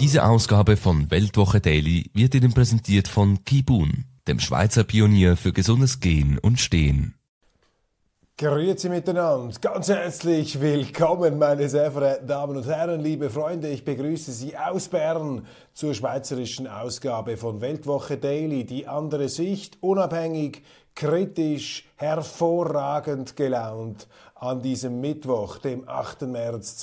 Diese Ausgabe von Weltwoche Daily wird Ihnen präsentiert von Kibun, dem Schweizer Pionier für gesundes Gehen und Stehen. Grüezi miteinander, ganz herzlich willkommen, meine sehr verehrten Damen und Herren, liebe Freunde. Ich begrüße Sie aus Bern zur schweizerischen Ausgabe von Weltwoche Daily. Die andere Sicht, unabhängig, kritisch, hervorragend gelaunt an diesem Mittwoch, dem 8. März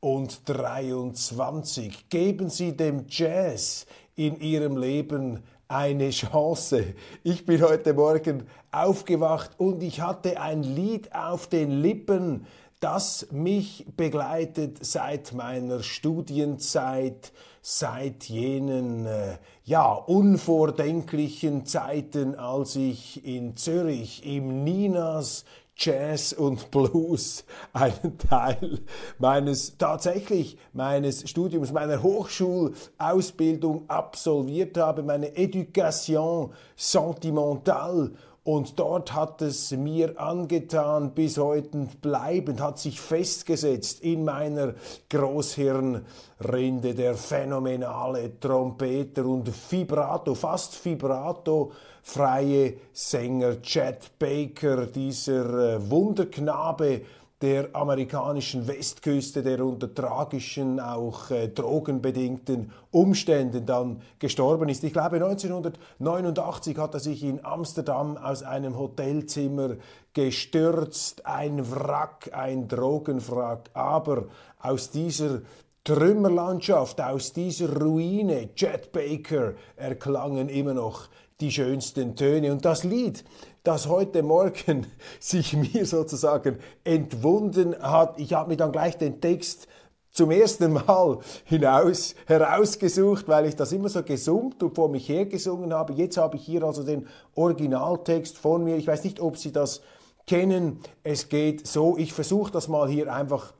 2023. Geben Sie dem Jazz in Ihrem Leben eine Chance. Ich bin heute Morgen aufgewacht und ich hatte ein Lied auf den Lippen, das mich begleitet seit meiner Studienzeit, seit jenen äh, ja unvordenklichen Zeiten, als ich in Zürich im Ninas Jazz und Blues einen Teil meines tatsächlich meines Studiums, meiner Hochschulausbildung absolviert habe, meine Education sentimentale und dort hat es mir angetan, bis heute bleibend, hat sich festgesetzt in meiner Großhirnrinde der phänomenale Trompeter und Vibrato, fast Vibrato freie Sänger Chet Baker, dieser äh, Wunderknabe, der amerikanischen Westküste, der unter tragischen, auch äh, drogenbedingten Umständen dann gestorben ist. Ich glaube, 1989 hat er sich in Amsterdam aus einem Hotelzimmer gestürzt, ein Wrack, ein Drogenwrack. Aber aus dieser Trümmerlandschaft, aus dieser Ruine, Jet Baker, erklangen immer noch die schönsten Töne. Und das Lied, das heute Morgen sich mir sozusagen entwunden hat, ich habe mir dann gleich den Text zum ersten Mal hinaus herausgesucht, weil ich das immer so gesummt und vor mich hergesungen habe. Jetzt habe ich hier also den Originaltext von mir. Ich weiß nicht, ob Sie das kennen. Es geht so, ich versuche das mal hier einfach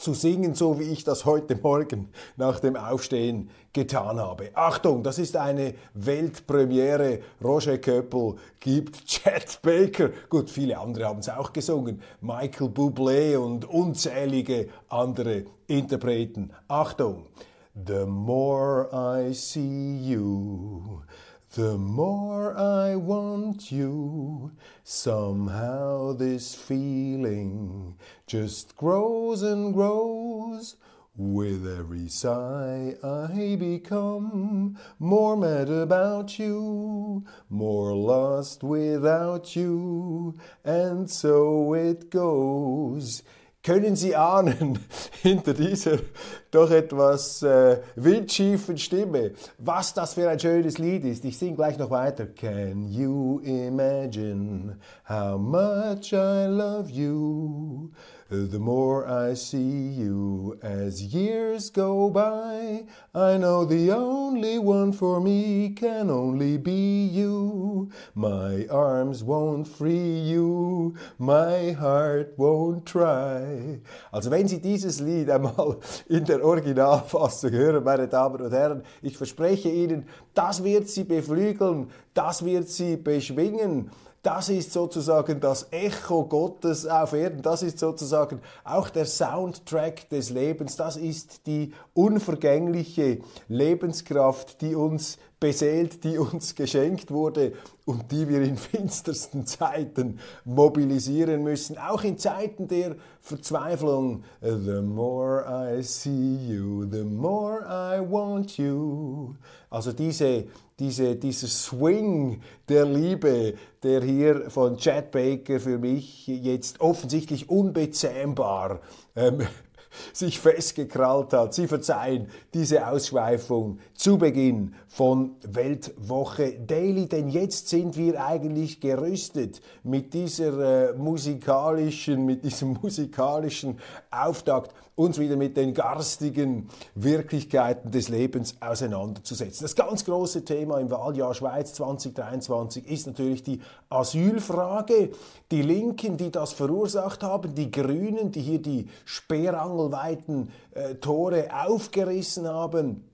zu singen, so wie ich das heute Morgen nach dem Aufstehen getan habe. Achtung, das ist eine Weltpremiere. Roger Köppel gibt Chet Baker, gut, viele andere haben es auch gesungen, Michael Bublé und unzählige andere Interpreten. Achtung, The more I see you, The more I want you, somehow this feeling just grows and grows. With every sigh, I become more mad about you, more lost without you, and so it goes. Können Sie ahnen, hinter dieser doch etwas äh, windschiefen Stimme, was das für ein schönes Lied ist? Ich singe gleich noch weiter. Can you imagine how much I love you? The more I see you as years go by, I know the only one for me can only be you. My arms won't free you, my heart won't try. Also wenn Sie dieses Lied einmal in der Originalfassung hören, meine Damen und Herren, ich verspreche Ihnen, das wird Sie beflügeln, das wird Sie beschwingen. Das ist sozusagen das Echo Gottes auf Erden. Das ist sozusagen auch der Soundtrack des Lebens. Das ist die unvergängliche Lebenskraft, die uns beseelt, die uns geschenkt wurde und die wir in finstersten Zeiten mobilisieren müssen. Auch in Zeiten der Verzweiflung. The more I see you, the more I want you. Also diese diese, dieser Swing der Liebe, der hier von Chad Baker für mich jetzt offensichtlich unbezähmbar ähm, sich festgekrallt hat. Sie verzeihen diese Ausschweifung zu Beginn von Weltwoche Daily, denn jetzt sind wir eigentlich gerüstet mit dieser äh, musikalischen, mit diesem musikalischen Auftakt uns wieder mit den garstigen Wirklichkeiten des Lebens auseinanderzusetzen. Das ganz große Thema im Wahljahr Schweiz 2023 ist natürlich die Asylfrage. Die Linken, die das verursacht haben, die Grünen, die hier die speerangelweiten äh, Tore aufgerissen haben,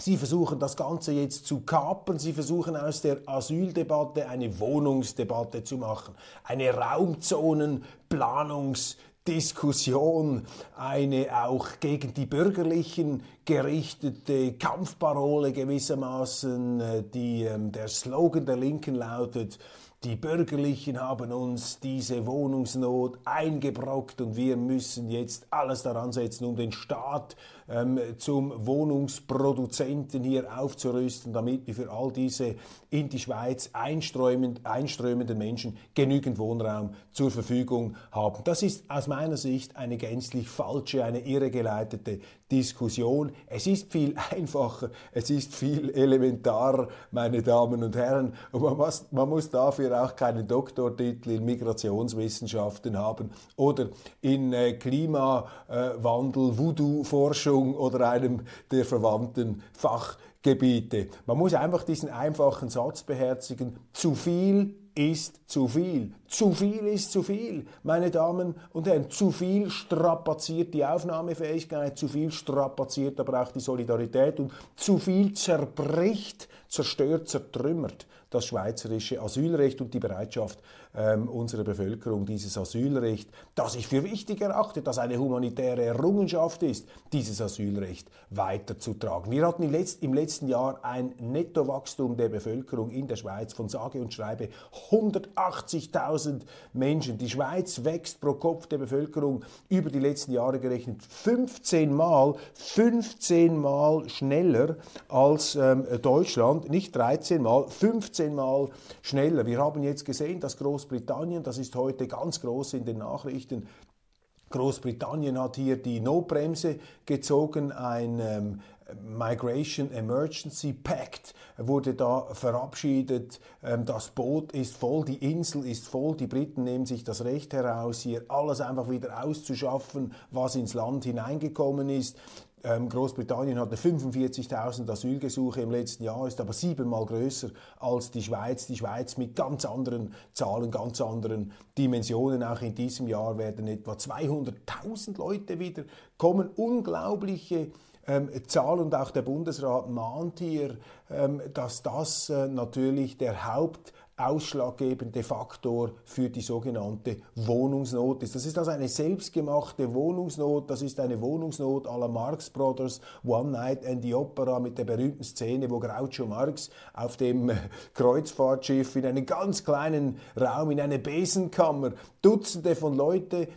Sie versuchen das Ganze jetzt zu kapern. Sie versuchen aus der Asyldebatte eine Wohnungsdebatte zu machen, eine Raumzonenplanungsdebatte. Diskussion, eine auch gegen die Bürgerlichen gerichtete Kampfparole gewissermaßen, äh, die, ähm, der Slogan der Linken lautet, die Bürgerlichen haben uns diese Wohnungsnot eingebrockt und wir müssen jetzt alles daran setzen, um den Staat ähm, zum Wohnungsproduzenten hier aufzurüsten, damit wir für all diese in die Schweiz einströmend, einströmenden Menschen genügend Wohnraum zur Verfügung haben. Das ist aus meiner Sicht eine gänzlich falsche, eine irregeleitete Diskussion. Es ist viel einfacher, es ist viel elementarer, meine Damen und Herren. Und man muss, man muss dafür auch keinen Doktortitel in Migrationswissenschaften haben oder in äh, Klimawandel, Voodoo-Forschung Bildung oder einem der verwandten Fachgebiete. Man muss einfach diesen einfachen Satz beherzigen. Zu viel ist zu viel. Zu viel ist zu viel, meine Damen und Herren. Zu viel strapaziert die Aufnahmefähigkeit, zu viel strapaziert aber auch die Solidarität und zu viel zerbricht, zerstört, zertrümmert das schweizerische Asylrecht und die Bereitschaft ähm, unserer Bevölkerung, dieses Asylrecht, das ich für wichtig erachte, das eine humanitäre Errungenschaft ist, dieses Asylrecht weiterzutragen. Wir hatten im, Letz im letzten Jahr ein Nettowachstum der Bevölkerung in der Schweiz von sage und schreibe 180.000 Menschen. Die Schweiz wächst pro Kopf der Bevölkerung über die letzten Jahre gerechnet 15 Mal, 15 Mal schneller als ähm, Deutschland, nicht 13 Mal, 15 15 Mal schneller. Wir haben jetzt gesehen, dass Großbritannien, das ist heute ganz groß in den Nachrichten, Großbritannien hat hier die Notbremse gezogen, ein ähm, Migration Emergency Pact wurde da verabschiedet. Ähm, das Boot ist voll, die Insel ist voll. Die Briten nehmen sich das Recht heraus, hier alles einfach wieder auszuschaffen, was ins Land hineingekommen ist. Ähm, Großbritannien hatte 45.000 Asylgesuche im letzten Jahr, ist aber siebenmal größer als die Schweiz. Die Schweiz mit ganz anderen Zahlen, ganz anderen Dimensionen. Auch in diesem Jahr werden etwa 200.000 Leute wieder kommen. Unglaubliche ähm, Zahl und auch der Bundesrat mahnt hier, ähm, dass das äh, natürlich der Haupt ausschlaggebende Faktor für die sogenannte Wohnungsnot ist. Das ist also eine selbstgemachte Wohnungsnot, das ist eine Wohnungsnot à la Marx Brothers, One Night and the Opera mit der berühmten Szene, wo Groucho Marx auf dem Kreuzfahrtschiff in einen ganz kleinen Raum, in eine Besenkammer, Dutzende von Leuten äh,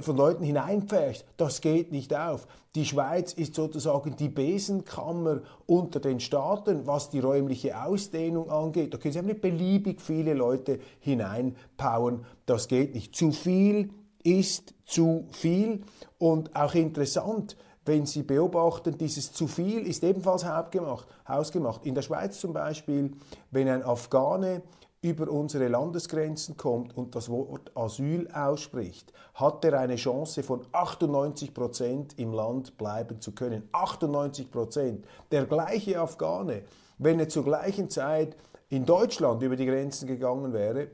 von Leuten hineinpfercht. Das geht nicht auf. Die Schweiz ist sozusagen die Besenkammer unter den Staaten, was die räumliche Ausdehnung angeht. Da können Sie nicht beliebig viele Leute hineinpowern. Das geht nicht. Zu viel ist zu viel und auch interessant, wenn Sie beobachten, dieses zu viel ist ebenfalls hausgemacht. In der Schweiz zum Beispiel, wenn ein Afghane über unsere Landesgrenzen kommt und das Wort Asyl ausspricht, hat er eine Chance von 98 Prozent im Land bleiben zu können. 98 Prozent. Der gleiche Afghane, wenn er zur gleichen Zeit in Deutschland über die Grenzen gegangen wäre,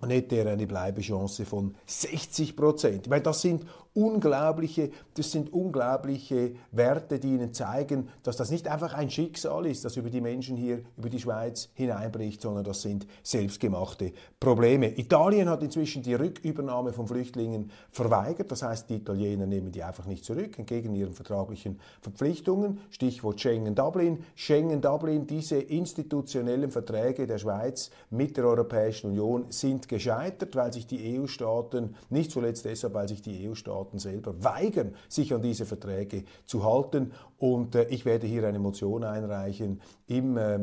dann hätte er eine Bleibechance von 60 Prozent. Meine, das sind unglaubliche, das sind unglaubliche Werte, die ihnen zeigen, dass das nicht einfach ein Schicksal ist, das über die Menschen hier, über die Schweiz hineinbricht, sondern das sind selbstgemachte Probleme. Italien hat inzwischen die Rückübernahme von Flüchtlingen verweigert. Das heißt, die Italiener nehmen die einfach nicht zurück, entgegen ihren vertraglichen Verpflichtungen. Stichwort Schengen-Dublin. Schengen-Dublin, diese institutionellen Verträge der Schweiz mit der Europäischen Union sind gescheitert, weil sich die EU-Staaten, nicht zuletzt deshalb, weil sich die EU-Staaten Staaten selber weigern, sich an diese Verträge zu halten. Und äh, ich werde hier eine Motion einreichen im äh,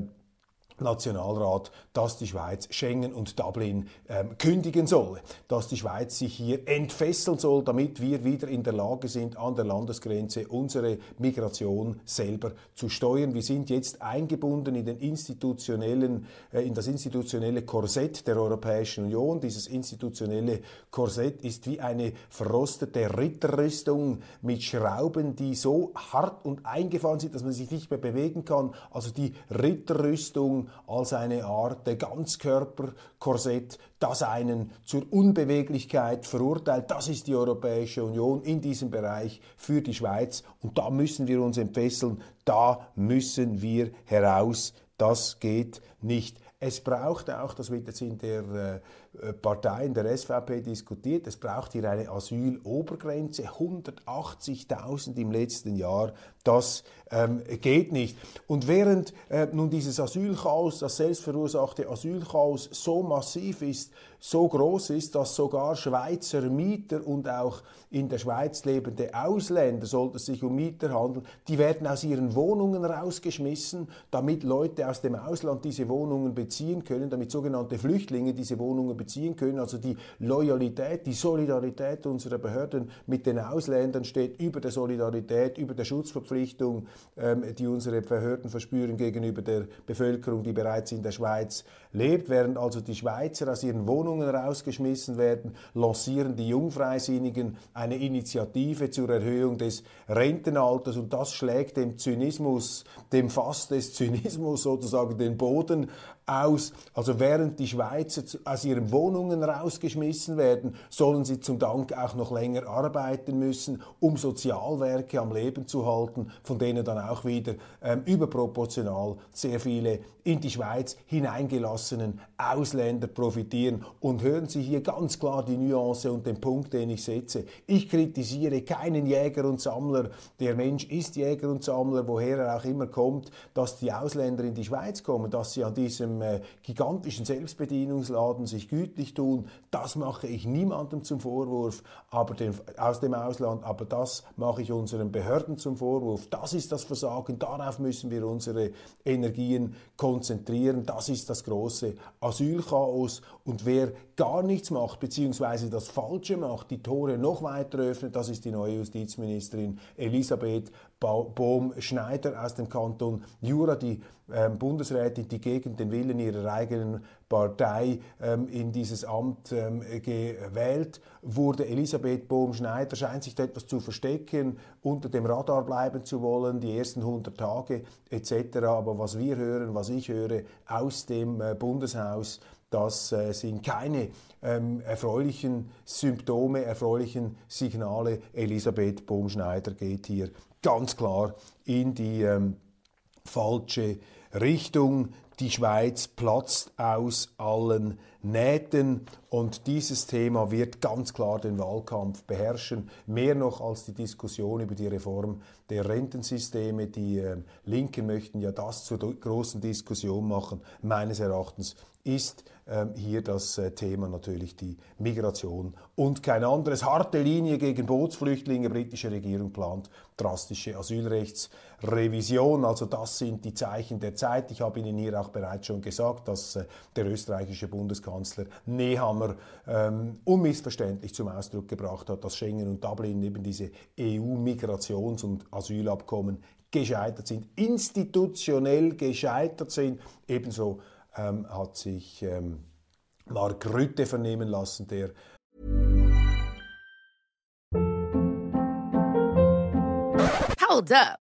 Nationalrat, dass die Schweiz Schengen und Dublin ähm, kündigen soll, dass die Schweiz sich hier entfesseln soll, damit wir wieder in der Lage sind, an der Landesgrenze unsere Migration selber zu steuern. Wir sind jetzt eingebunden in den institutionellen, äh, in das institutionelle Korsett der Europäischen Union. Dieses institutionelle Korsett ist wie eine verrostete Ritterrüstung mit Schrauben, die so hart und eingefahren sind, dass man sich nicht mehr bewegen kann. Also die Ritterrüstung als eine Art Ganzkörperkorsett, das einen zur Unbeweglichkeit verurteilt. Das ist die Europäische Union in diesem Bereich für die Schweiz. Und da müssen wir uns entfesseln, da müssen wir heraus. Das geht nicht. Es braucht auch, das wird jetzt in der äh, Partei, in der SVP diskutiert, es braucht hier eine Asylobergrenze, 180.000 im letzten Jahr, das ähm, geht nicht. Und während äh, nun dieses Asylchaos, das selbstverursachte Asylchaos so massiv ist, so groß ist, dass sogar Schweizer Mieter und auch in der Schweiz lebende Ausländer, sollte es sich um Mieter handeln, die werden aus ihren Wohnungen rausgeschmissen, damit Leute aus dem Ausland diese Wohnungen beziehen können, damit sogenannte Flüchtlinge diese Wohnungen beziehen können. Also die Loyalität, die Solidarität unserer Behörden mit den Ausländern steht über der Solidarität, über der Schutzverpflichtung, ähm, die unsere Behörden verspüren gegenüber der Bevölkerung, die bereits in der Schweiz lebt. Während also die Schweizer aus ihren Wohnungen rausgeschmissen werden, lancieren die Jungfreisinnigen eine Initiative zur Erhöhung des Rentenalters und das schlägt dem Zynismus, dem Fass des Zynismus sozusagen den Boden aus. Also während die Schweizer aus ihren Wohnungen rausgeschmissen werden, sollen sie zum Dank auch noch länger arbeiten müssen, um Sozialwerke am Leben zu halten, von denen dann auch wieder ähm, überproportional sehr viele in die Schweiz hineingelassenen Ausländer profitieren. Und hören Sie hier ganz klar die Nuance und den Punkt, den ich setze. Ich kritisiere keinen Jäger und Sammler. Der Mensch ist Jäger und Sammler, woher er auch immer kommt, dass die Ausländer in die Schweiz kommen, dass sie an diesem äh, gigantischen Selbstbedienungsladen sich gütlich tun, das mache ich niemandem zum Vorwurf aber den, aus dem Ausland, aber das mache ich unseren Behörden zum Vorwurf. Das ist das Versagen, darauf müssen wir unsere Energien konzentrieren. Das ist das große Asylchaos und wer gar nichts macht, beziehungsweise das Falsche macht, die Tore noch weiter öffnet, das ist die neue Justizministerin Elisabeth Bohm-Schneider aus dem Kanton Jura, die ähm, Bundesrätin, die gegen den Willen ihrer eigenen Partei ähm, in dieses Amt ähm, gewählt wurde. Elisabeth Bohm-Schneider scheint sich da etwas zu verstecken, unter dem Radar bleiben zu wollen, die ersten 100 Tage etc. Aber was wir hören, was ich höre aus dem äh, Bundeshaus, das äh, sind keine ähm, erfreulichen Symptome, erfreulichen Signale. Elisabeth Bohm-Schneider geht hier ganz klar in die ähm, falsche Richtung. Die Schweiz platzt aus allen Nähten und dieses Thema wird ganz klar den Wahlkampf beherrschen, mehr noch als die Diskussion über die Reform der Rentensysteme. Die äh, Linken möchten ja das zur großen Diskussion machen. Meines Erachtens ist ähm, hier das äh, Thema natürlich die Migration und kein anderes. Harte Linie gegen Bootsflüchtlinge. Britische Regierung plant drastische Asylrechtsrevision. Also das sind die Zeichen der Zeit. Ich habe Ihnen hier auch bereits schon gesagt, dass äh, der österreichische Bundeskanzler Nehammer ähm, unmissverständlich zum Ausdruck gebracht hat, dass Schengen und Dublin eben diese EU-Migrations- und Asylabkommen gescheitert sind, institutionell gescheitert sind. Ebenso ähm, hat sich ähm, Mark Rütte vernehmen lassen, der Hold up.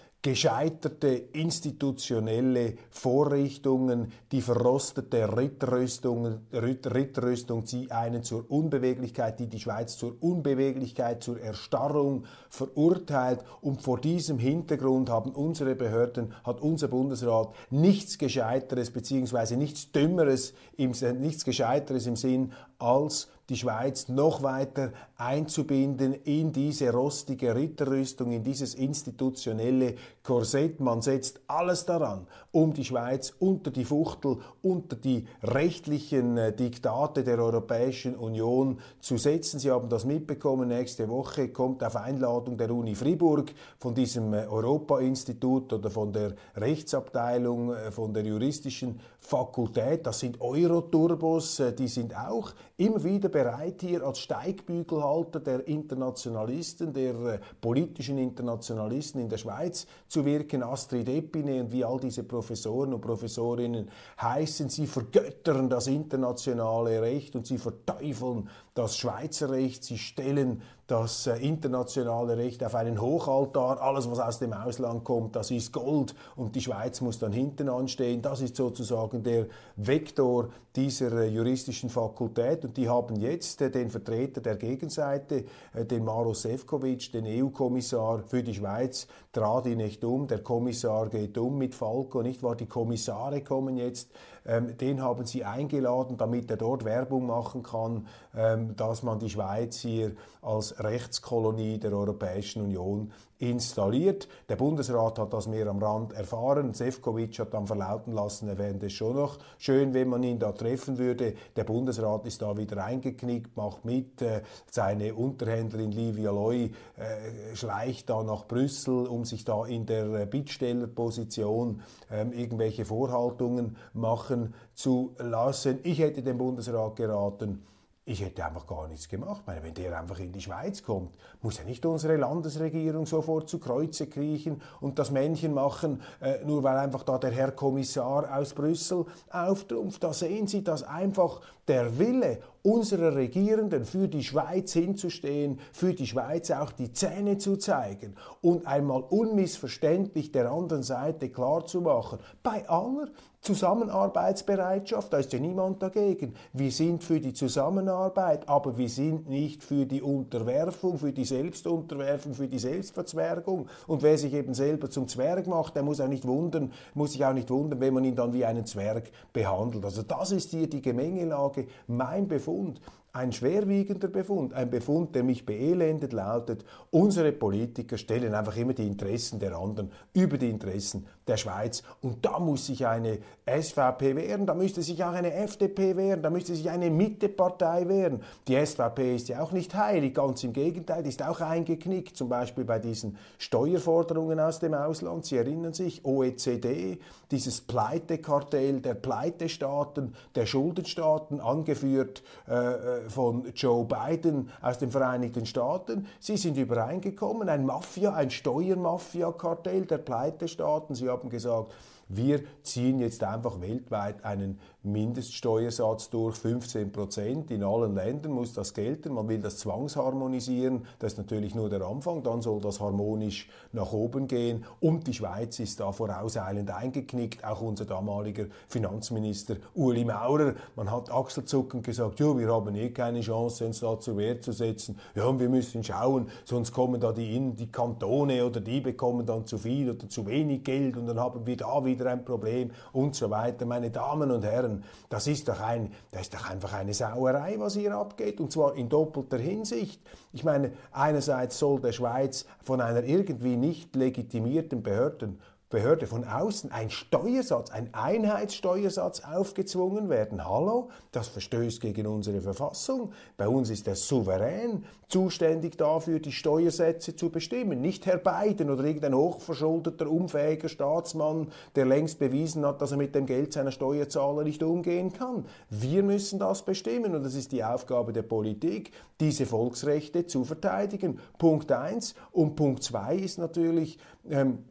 Gescheiterte institutionelle Vorrichtungen, die verrostete Ritterrüstung, Ritterrüstung, die einen zur Unbeweglichkeit, die die Schweiz zur Unbeweglichkeit, zur Erstarrung verurteilt. Und vor diesem Hintergrund haben unsere Behörden, hat unser Bundesrat nichts Gescheiteres beziehungsweise nichts Dümmeres, im, nichts Gescheiteres im Sinn als die Schweiz noch weiter einzubinden in diese rostige Ritterrüstung, in dieses institutionelle Korsett. Man setzt alles daran, um die Schweiz unter die Fuchtel, unter die rechtlichen äh, Diktate der Europäischen Union zu setzen. Sie haben das mitbekommen. Nächste Woche kommt auf Einladung der Uni Fribourg von diesem äh, Europa-Institut oder von der Rechtsabteilung, äh, von der juristischen Fakultät. Das sind Euroturbos, die sind auch immer wieder bereit, hier als Steigbügelhalter der Internationalisten, der äh, politischen Internationalisten in der Schweiz zu wirken. Astrid Epine und wie all diese Professoren und Professorinnen heißen, sie vergöttern das internationale Recht und sie verteufeln das Schweizer Recht. Sie stellen das äh, internationale Recht auf einen Hochaltar. Alles, was aus dem Ausland kommt, das ist Gold und die Schweiz muss dann hinten anstehen. Das ist sozusagen der Vektor dieser äh, juristischen Fakultät und die haben jetzt äh, den Vertreter der Gegenseite, den Maro Sefcovic, den EU-Kommissar für die Schweiz, trat ihn nicht um. Der Kommissar geht um mit Falco, nicht wahr? Die Kommissare kommen jetzt ähm, den haben sie eingeladen, damit er dort Werbung machen kann, ähm, dass man die Schweiz hier als Rechtskolonie der Europäischen Union installiert. Der Bundesrat hat das mehr am Rand erfahren. Sefcovic hat dann verlauten lassen, er fände es schon noch schön, wenn man ihn da treffen würde. Der Bundesrat ist da wieder eingeknickt, macht mit. Äh, seine Unterhändlerin Livia Loy äh, schleicht da nach Brüssel, um sich da in der Bittstellerposition ähm, irgendwelche Vorhaltungen machen zu lassen. Ich hätte dem Bundesrat geraten, ich hätte einfach gar nichts gemacht. Meine, wenn der einfach in die Schweiz kommt, muss ja nicht unsere Landesregierung sofort zu Kreuze kriechen und das Männchen machen, äh, nur weil einfach da der Herr Kommissar aus Brüssel auftrumpft. Da sehen Sie, dass einfach der Wille unserer Regierenden für die Schweiz hinzustehen, für die Schweiz auch die Zähne zu zeigen und einmal unmissverständlich der anderen Seite klarzumachen, bei aller Zusammenarbeitsbereitschaft, da ist ja niemand dagegen. Wir sind für die Zusammenarbeit, aber wir sind nicht für die Unterwerfung, für die Selbstunterwerfung, für die Selbstverzwergung. Und wer sich eben selber zum Zwerg macht, der muss auch nicht wundern, muss sich auch nicht wundern, wenn man ihn dann wie einen Zwerg behandelt. Also das ist hier die Gemengelage, mein Befund. Ein schwerwiegender Befund, ein Befund, der mich beelendet, lautet, unsere Politiker stellen einfach immer die Interessen der anderen über die Interessen der Schweiz. Und da muss sich eine SVP wehren, da müsste sich auch eine FDP wehren, da müsste sich eine Mittepartei wehren. Die SVP ist ja auch nicht heilig, ganz im Gegenteil, die ist auch eingeknickt, zum Beispiel bei diesen Steuerforderungen aus dem Ausland. Sie erinnern sich, OECD, dieses Pleitekartell der Pleitestaaten, der Schuldenstaaten, angeführt äh, äh von Joe Biden aus den Vereinigten Staaten. Sie sind übereingekommen, ein Mafia, ein Steuermafia-Kartell der Pleitestaaten. Sie haben gesagt, wir ziehen jetzt einfach weltweit einen Mindeststeuersatz durch 15 Prozent. In allen Ländern muss das gelten. Man will das zwangsharmonisieren. Das ist natürlich nur der Anfang. Dann soll das harmonisch nach oben gehen. Und die Schweiz ist da vorauseilend eingeknickt. Auch unser damaliger Finanzminister Uli Maurer. Man hat achselzuckend gesagt, ja, wir haben eh keine Chance, uns da zur Wehr zu setzen. Ja, und wir müssen schauen, sonst kommen da die, die Kantone oder die bekommen dann zu viel oder zu wenig Geld und dann haben wir da wieder ein Problem und so weiter. Meine Damen und Herren, Herren, das ist doch, ein, das ist doch einfach eine Sauerei, was hier abgeht, und zwar in doppelter Hinsicht. Ich meine, einerseits soll der Schweiz von einer irgendwie nicht legitimierten Behörden Behörde von außen ein Steuersatz, ein Einheitssteuersatz aufgezwungen werden. Hallo, das verstößt gegen unsere Verfassung. Bei uns ist der Souverän zuständig dafür, die Steuersätze zu bestimmen. Nicht Herr Biden oder irgendein hochverschuldeter, unfähiger Staatsmann, der längst bewiesen hat, dass er mit dem Geld seiner Steuerzahler nicht umgehen kann. Wir müssen das bestimmen und das ist die Aufgabe der Politik, diese Volksrechte zu verteidigen. Punkt eins und Punkt zwei ist natürlich, ähm, äh,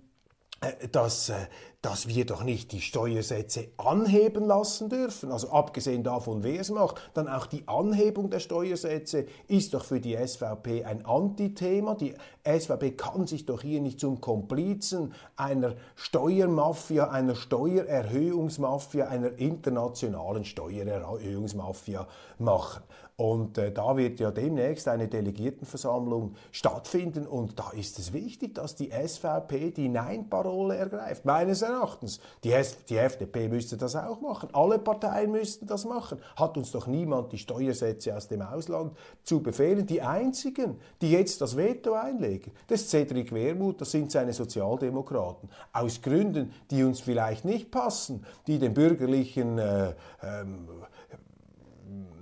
dass, äh, dass wir doch nicht die Steuersätze anheben lassen dürfen. Also abgesehen davon, wer es macht, dann auch die Anhebung der Steuersätze ist doch für die SVP ein Antithema. Die SVP kann sich doch hier nicht zum Komplizen einer Steuermafia, einer Steuererhöhungsmafia, einer internationalen Steuererhöhungsmafia machen. Und äh, da wird ja demnächst eine Delegiertenversammlung stattfinden und da ist es wichtig, dass die SVP die Nein-Parole ergreift. Meines Erachtens. Die, die FDP müsste das auch machen. Alle Parteien müssten das machen. Hat uns doch niemand die Steuersätze aus dem Ausland zu befehlen. Die einzigen, die jetzt das Veto einlegen, das ist Cedric Wermuth, das sind seine Sozialdemokraten. Aus Gründen, die uns vielleicht nicht passen, die den bürgerlichen äh, ähm,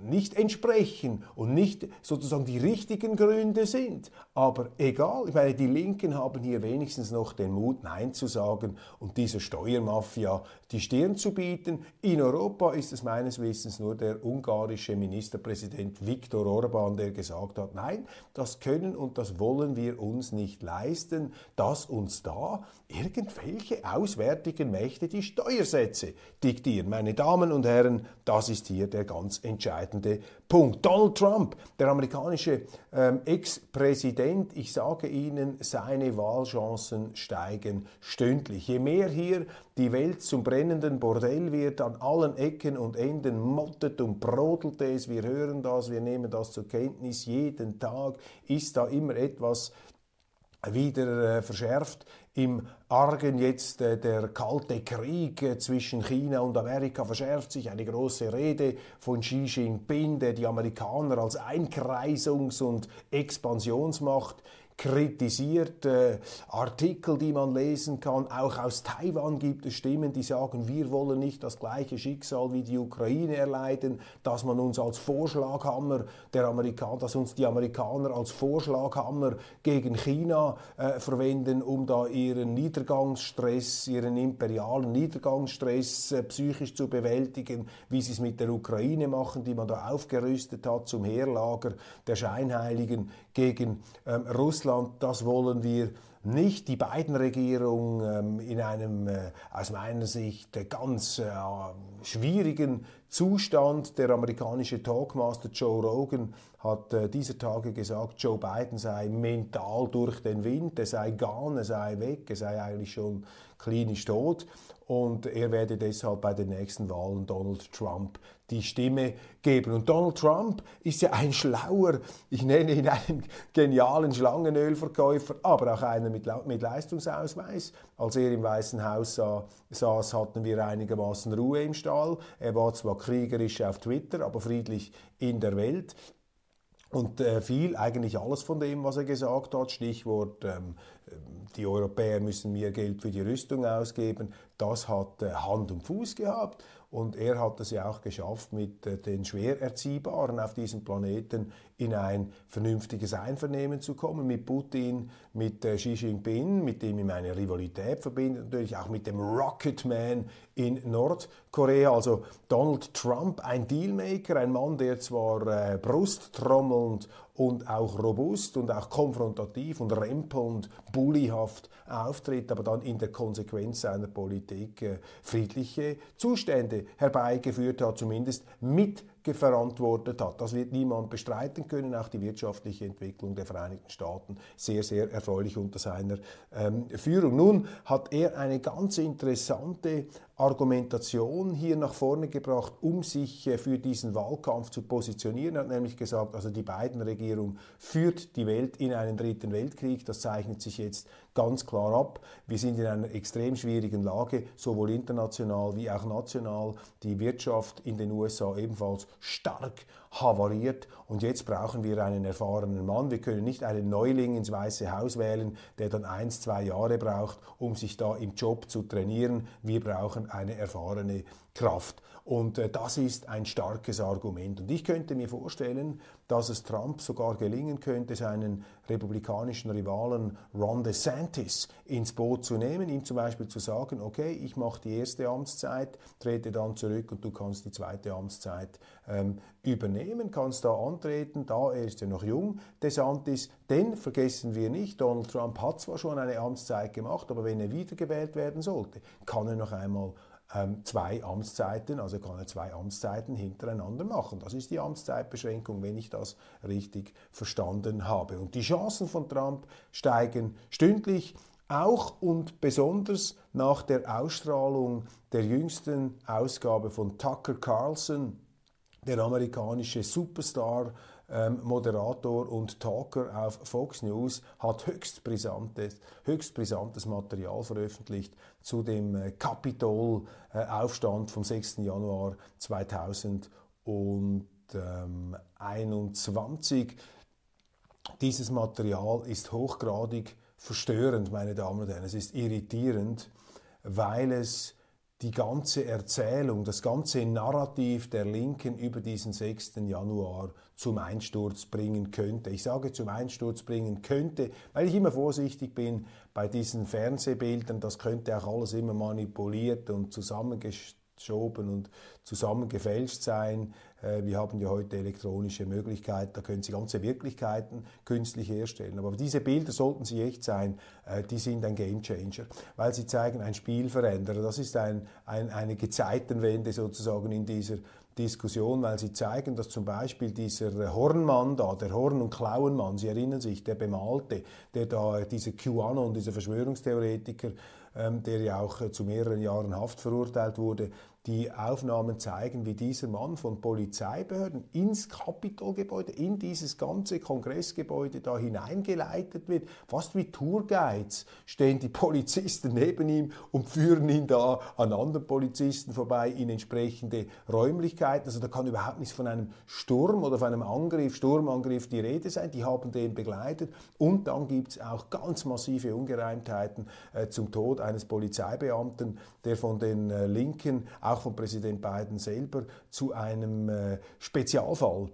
nicht entsprechen und nicht sozusagen die richtigen Gründe sind. Aber egal, ich meine, die Linken haben hier wenigstens noch den Mut, Nein zu sagen und dieser Steuermafia die Stirn zu bieten. In Europa ist es meines Wissens nur der ungarische Ministerpräsident Viktor Orban, der gesagt hat, nein, das können und das wollen wir uns nicht leisten, dass uns da irgendwelche auswärtigen Mächte die Steuersätze diktieren. Meine Damen und Herren, das ist hier der ganz entscheidende Punkt. Donald Trump, der amerikanische ähm, Ex-Präsident, ich sage Ihnen, seine Wahlchancen steigen stündlich. Je mehr hier die Welt zum brennenden Bordell wird, an allen Ecken und Enden mottet und brodelt es, wir hören das, wir nehmen das zur Kenntnis, jeden Tag ist da immer etwas wieder äh, verschärft im Argen jetzt äh, der kalte Krieg äh, zwischen China und Amerika verschärft sich. Eine große Rede von Xi Jinping, der die Amerikaner als Einkreisungs- und Expansionsmacht kritisiert, äh, Artikel, die man lesen kann. Auch aus Taiwan gibt es Stimmen, die sagen, wir wollen nicht das gleiche Schicksal wie die Ukraine erleiden, dass man uns als Vorschlaghammer der Amerikaner, dass uns die Amerikaner als Vorschlaghammer gegen China äh, verwenden, um da ihren Niedergangsstress, ihren imperialen Niedergangsstress äh, psychisch zu bewältigen, wie sie es mit der Ukraine machen, die man da aufgerüstet hat zum Heerlager der Scheinheiligen gegen ähm, Russland. Das wollen wir nicht. Die beiden Regierungen ähm, in einem äh, aus meiner Sicht äh, ganz äh, schwierigen Zustand. Der amerikanische Talkmaster Joe Rogan hat äh, dieser Tage gesagt, Joe Biden sei mental durch den Wind, er sei gone, er sei weg, er sei eigentlich schon klinisch tot und er werde deshalb bei den nächsten Wahlen Donald Trump die Stimme geben. Und Donald Trump ist ja ein schlauer, ich nenne ihn einen genialen Schlangenölverkäufer, aber auch einer mit, mit Leistungsausweis. Als er im Weißen Haus saß, hatten wir einigermaßen Ruhe im Stall. Er war zwar kriegerisch auf Twitter, aber friedlich in der Welt. Und äh, viel, eigentlich alles von dem, was er gesagt hat, Stichwort, ähm, die Europäer müssen mehr Geld für die Rüstung ausgeben, das hat äh, Hand und Fuß gehabt. Und er hat es ja auch geschafft, mit äh, den Schwererziehbaren auf diesem Planeten in ein vernünftiges Einvernehmen zu kommen. Mit Putin, mit äh, Xi Jinping, mit dem ihm eine Rivalität verbindet, natürlich auch mit dem Rocketman in Nordkorea. Also Donald Trump, ein Dealmaker, ein Mann, der zwar äh, brusttrommelnd und auch robust und auch konfrontativ und rempelnd, bullyhaft auftritt, aber dann in der Konsequenz seiner Politik äh, friedliche Zustände herbeigeführt hat, zumindest mit verantwortet hat. Das wird niemand bestreiten können. Auch die wirtschaftliche Entwicklung der Vereinigten Staaten sehr, sehr erfreulich unter seiner ähm, Führung. Nun hat er eine ganz interessante Argumentation hier nach vorne gebracht, um sich äh, für diesen Wahlkampf zu positionieren. Er hat nämlich gesagt, also die beiden Regierung führt die Welt in einen dritten Weltkrieg. Das zeichnet sich jetzt ganz klar ab. Wir sind in einer extrem schwierigen Lage, sowohl international wie auch national. Die Wirtschaft in den USA ebenfalls stark havariert und jetzt brauchen wir einen erfahrenen Mann. Wir können nicht einen Neuling ins Weiße Haus wählen, der dann eins, zwei Jahre braucht, um sich da im Job zu trainieren. Wir brauchen eine erfahrene Kraft. Und äh, das ist ein starkes Argument. Und ich könnte mir vorstellen, dass es Trump sogar gelingen könnte, seinen republikanischen Rivalen Ron DeSantis ins Boot zu nehmen, ihm zum Beispiel zu sagen, okay, ich mache die erste Amtszeit, trete dann zurück und du kannst die zweite Amtszeit ähm, übernehmen, kannst da antreten, da er ist ja noch jung, DeSantis, denn vergessen wir nicht, Donald Trump hat zwar schon eine Amtszeit gemacht, aber wenn er wiedergewählt werden sollte, kann er noch einmal zwei Amtszeiten, also kann er zwei Amtszeiten hintereinander machen. Das ist die Amtszeitbeschränkung, wenn ich das richtig verstanden habe. Und die Chancen von Trump steigen stündlich. Auch und besonders nach der Ausstrahlung der jüngsten Ausgabe von Tucker Carlson, der amerikanische Superstar, ähm, Moderator und Talker auf Fox News, hat höchst brisantes, höchst brisantes Material veröffentlicht zu dem äh, Kapitol-Aufstand vom 6. Januar 2021. Dieses Material ist hochgradig verstörend, meine Damen und Herren. Es ist irritierend, weil es die ganze Erzählung, das ganze Narrativ der Linken über diesen 6. Januar zum Einsturz bringen könnte. Ich sage zum Einsturz bringen könnte, weil ich immer vorsichtig bin bei diesen Fernsehbildern. Das könnte auch alles immer manipuliert und zusammengeschoben und zusammengefälscht sein. Äh, wir haben ja heute elektronische Möglichkeiten, da können Sie ganze Wirklichkeiten künstlich herstellen. Aber diese Bilder sollten sie echt sein, äh, die sind ein Gamechanger, weil sie zeigen ein Spielveränderer. Das ist ein, ein, eine Gezeitenwende sozusagen in dieser Diskussion, weil sie zeigen, dass zum Beispiel dieser Hornmann da, der Horn- und Klauenmann, Sie erinnern sich, der Bemalte, der da, dieser QAnon, dieser Verschwörungstheoretiker, ähm, der ja auch äh, zu mehreren Jahren Haft verurteilt wurde, die Aufnahmen zeigen, wie dieser Mann von Polizeibehörden ins Kapitolgebäude, in dieses ganze Kongressgebäude da hineingeleitet wird. Fast wie Tourguides stehen die Polizisten neben ihm und führen ihn da an anderen Polizisten vorbei in entsprechende Räumlichkeiten. Also da kann überhaupt nichts von einem Sturm oder von einem Angriff, Sturmangriff die Rede sein. Die haben den begleitet. Und dann gibt es auch ganz massive Ungereimtheiten äh, zum Tod eines Polizeibeamten, der von den äh, Linken auch auch von Präsident Biden selber zu einem äh, Spezialfall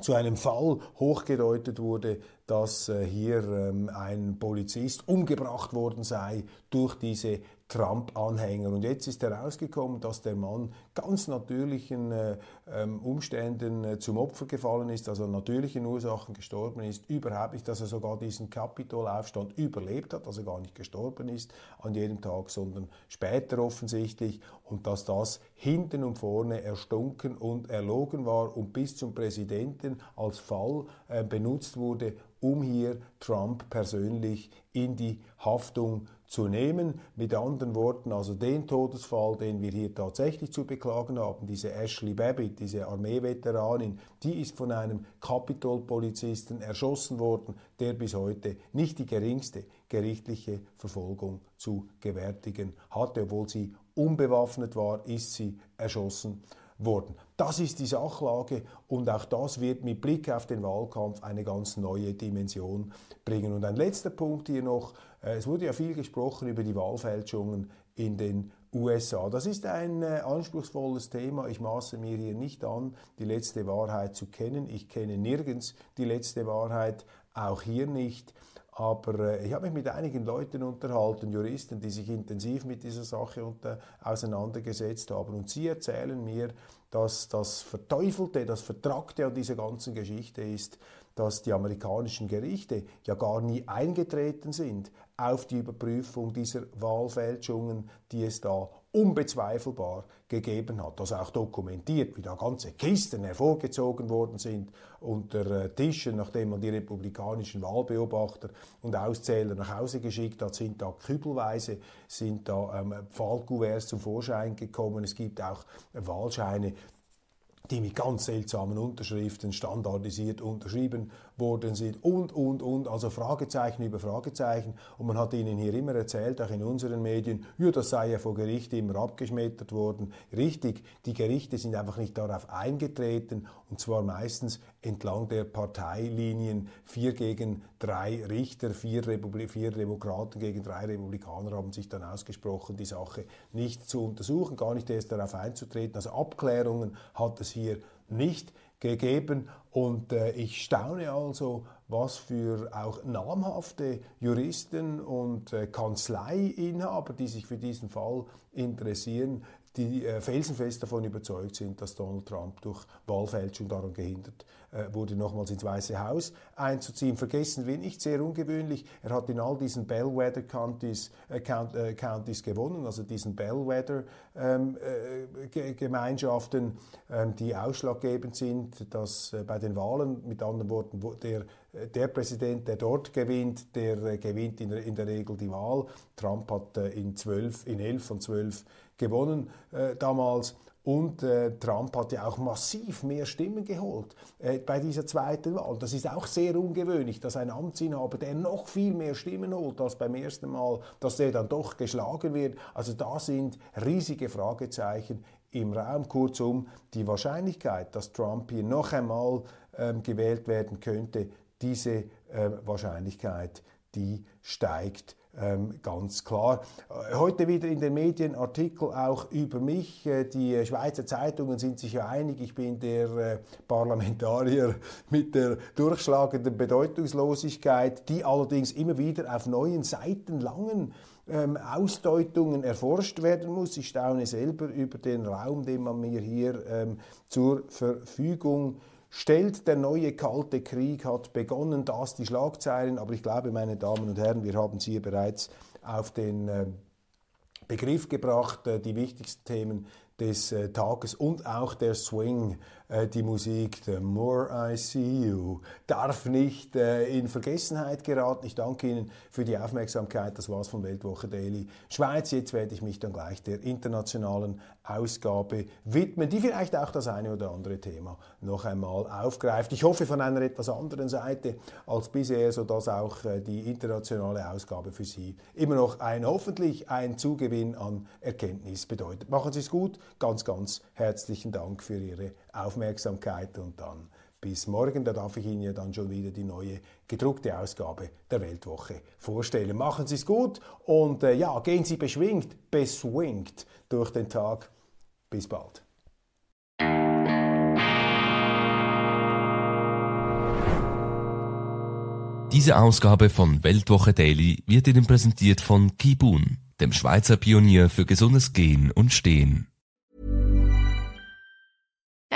zu einem Fall hochgedeutet wurde, dass äh, hier ähm, ein Polizist umgebracht worden sei durch diese Trump-Anhänger. Und jetzt ist herausgekommen, dass der Mann ganz natürlichen äh, ähm, Umständen äh, zum Opfer gefallen ist, also natürlichen Ursachen gestorben ist, überhaupt nicht, dass er sogar diesen Kapitolaufstand überlebt hat, also gar nicht gestorben ist an jedem Tag, sondern später offensichtlich und dass das hinten und vorne erstunken und erlogen war und bis zum Präsidenten als Fall äh, benutzt wurde, um hier Trump persönlich in die Haftung zu nehmen. Mit anderen Worten, also den Todesfall, den wir hier tatsächlich zu beklagen haben, diese Ashley Babbitt, diese Armeeveteranin, die ist von einem Capitol-Polizisten erschossen worden, der bis heute nicht die geringste gerichtliche Verfolgung zu gewärtigen hatte, obwohl sie unbewaffnet war, ist sie erschossen worden. Das ist die Sachlage und auch das wird mit Blick auf den Wahlkampf eine ganz neue Dimension bringen. Und ein letzter Punkt hier noch. Äh, es wurde ja viel gesprochen über die Wahlfälschungen in den USA. Das ist ein äh, anspruchsvolles Thema. Ich maße mir hier nicht an, die letzte Wahrheit zu kennen. Ich kenne nirgends die letzte Wahrheit, auch hier nicht. Aber äh, ich habe mich mit einigen Leuten unterhalten, Juristen, die sich intensiv mit dieser Sache unter, auseinandergesetzt haben. Und sie erzählen mir, dass das Verteufelte, das Vertragte an dieser ganzen Geschichte ist, dass die amerikanischen Gerichte ja gar nie eingetreten sind auf die Überprüfung dieser Wahlfälschungen, die es da unbezweifelbar gegeben hat. Das auch dokumentiert, wie da ganze Kisten hervorgezogen worden sind unter äh, Tischen, nachdem man die republikanischen Wahlbeobachter und Auszähler nach Hause geschickt hat, sind da kübelweise, sind da ähm, Pfahlkuverts zum Vorschein gekommen. Es gibt auch Wahlscheine, die mit ganz seltsamen Unterschriften standardisiert unterschrieben worden sind und, und, und, also Fragezeichen über Fragezeichen. Und man hat ihnen hier immer erzählt, auch in unseren Medien, ja, das sei ja vor Gericht immer abgeschmettert worden. Richtig, die Gerichte sind einfach nicht darauf eingetreten und zwar meistens entlang der Parteilinien. Vier gegen drei Richter, vier, Republi vier Demokraten gegen drei Republikaner haben sich dann ausgesprochen, die Sache nicht zu untersuchen, gar nicht erst darauf einzutreten. Also Abklärungen hat es hier nicht gegeben. Und äh, ich staune also, was für auch namhafte Juristen und äh, Kanzleiinhaber, die sich für diesen Fall interessieren, die äh, felsenfest davon überzeugt sind, dass Donald Trump durch Wahlfälschung daran gehindert äh, wurde, nochmals ins Weiße Haus einzuziehen. Vergessen wir nicht, sehr ungewöhnlich, er hat in all diesen Bellwether Counties, äh, Count, äh, Counties gewonnen, also diesen Bellwether ähm, äh, Gemeinschaften, ähm, die ausschlaggebend sind, dass äh, bei den Wahlen, mit anderen Worten, der der Präsident, der dort gewinnt, der gewinnt in der, in der Regel die Wahl. Trump hat in, zwölf, in elf von zwölf gewonnen äh, damals. Und äh, Trump hat ja auch massiv mehr Stimmen geholt äh, bei dieser zweiten Wahl. Das ist auch sehr ungewöhnlich, dass ein Amtsinhaber, der noch viel mehr Stimmen holt als beim ersten Mal, dass der dann doch geschlagen wird. Also da sind riesige Fragezeichen im Raum. Kurzum, die Wahrscheinlichkeit, dass Trump hier noch einmal ähm, gewählt werden könnte, diese äh, Wahrscheinlichkeit, die steigt ganz klar. Äh, heute wieder in den Medien Artikel auch über mich. Äh, die Schweizer Zeitungen sind sich ja einig, ich bin der äh, Parlamentarier mit der durchschlagenden Bedeutungslosigkeit, die allerdings immer wieder auf neuen seitenlangen ähm, Ausdeutungen erforscht werden muss. Ich staune selber über den Raum, den man mir hier ähm, zur Verfügung stellt, der neue kalte Krieg hat begonnen, das die Schlagzeilen, aber ich glaube, meine Damen und Herren, wir haben Sie hier bereits auf den äh, Begriff gebracht, äh, die wichtigsten Themen des äh, Tages und auch der Swing, die Musik The More I See You, darf nicht äh, in Vergessenheit geraten. Ich danke Ihnen für die Aufmerksamkeit. Das war's von Weltwoche Daily Schweiz. Jetzt werde ich mich dann gleich der internationalen Ausgabe widmen, die vielleicht auch das eine oder andere Thema noch einmal aufgreift. Ich hoffe von einer etwas anderen Seite als bisher, sodass auch äh, die internationale Ausgabe für Sie immer noch ein hoffentlich ein Zugewinn an Erkenntnis bedeutet. Machen Sie es gut ganz, ganz herzlichen Dank für Ihre Aufmerksamkeit und dann bis morgen. Da darf ich Ihnen ja dann schon wieder die neue gedruckte Ausgabe der Weltwoche vorstellen. Machen Sie es gut und äh, ja, gehen Sie beschwingt, beswingt durch den Tag. Bis bald. Diese Ausgabe von Weltwoche Daily wird Ihnen präsentiert von Kibun, dem Schweizer Pionier für gesundes Gehen und Stehen.